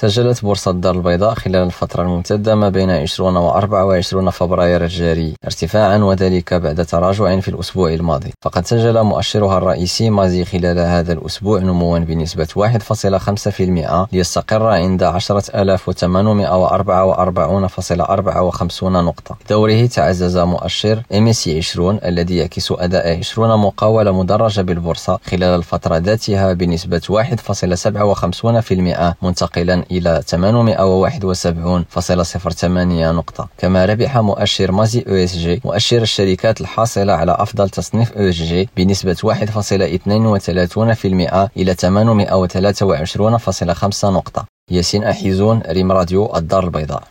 سجلت بورصة الدار البيضاء خلال الفترة الممتدة ما بين 20 و 24 فبراير الجاري ارتفاعا وذلك بعد تراجع في الأسبوع الماضي. فقد سجل مؤشرها الرئيسي مازي خلال هذا الأسبوع نموا بنسبة 1.5% ليستقر عند 10844.54 نقطة. بدوره تعزز مؤشر MSI 20 الذي يعكس أداء 20 مقاولة مدرجة بالبورصة خلال الفترة ذاتها بنسبة 1.57% منتقلا إلى 871.08 نقطة. كما ربح مؤشر مازي ESG مؤشر الشركات الحاصلة على أفضل تصنيف ESG بنسبة 1.32% إلى 823.5 نقطة. ياسين أحيزون ريم راديو الدار البيضاء.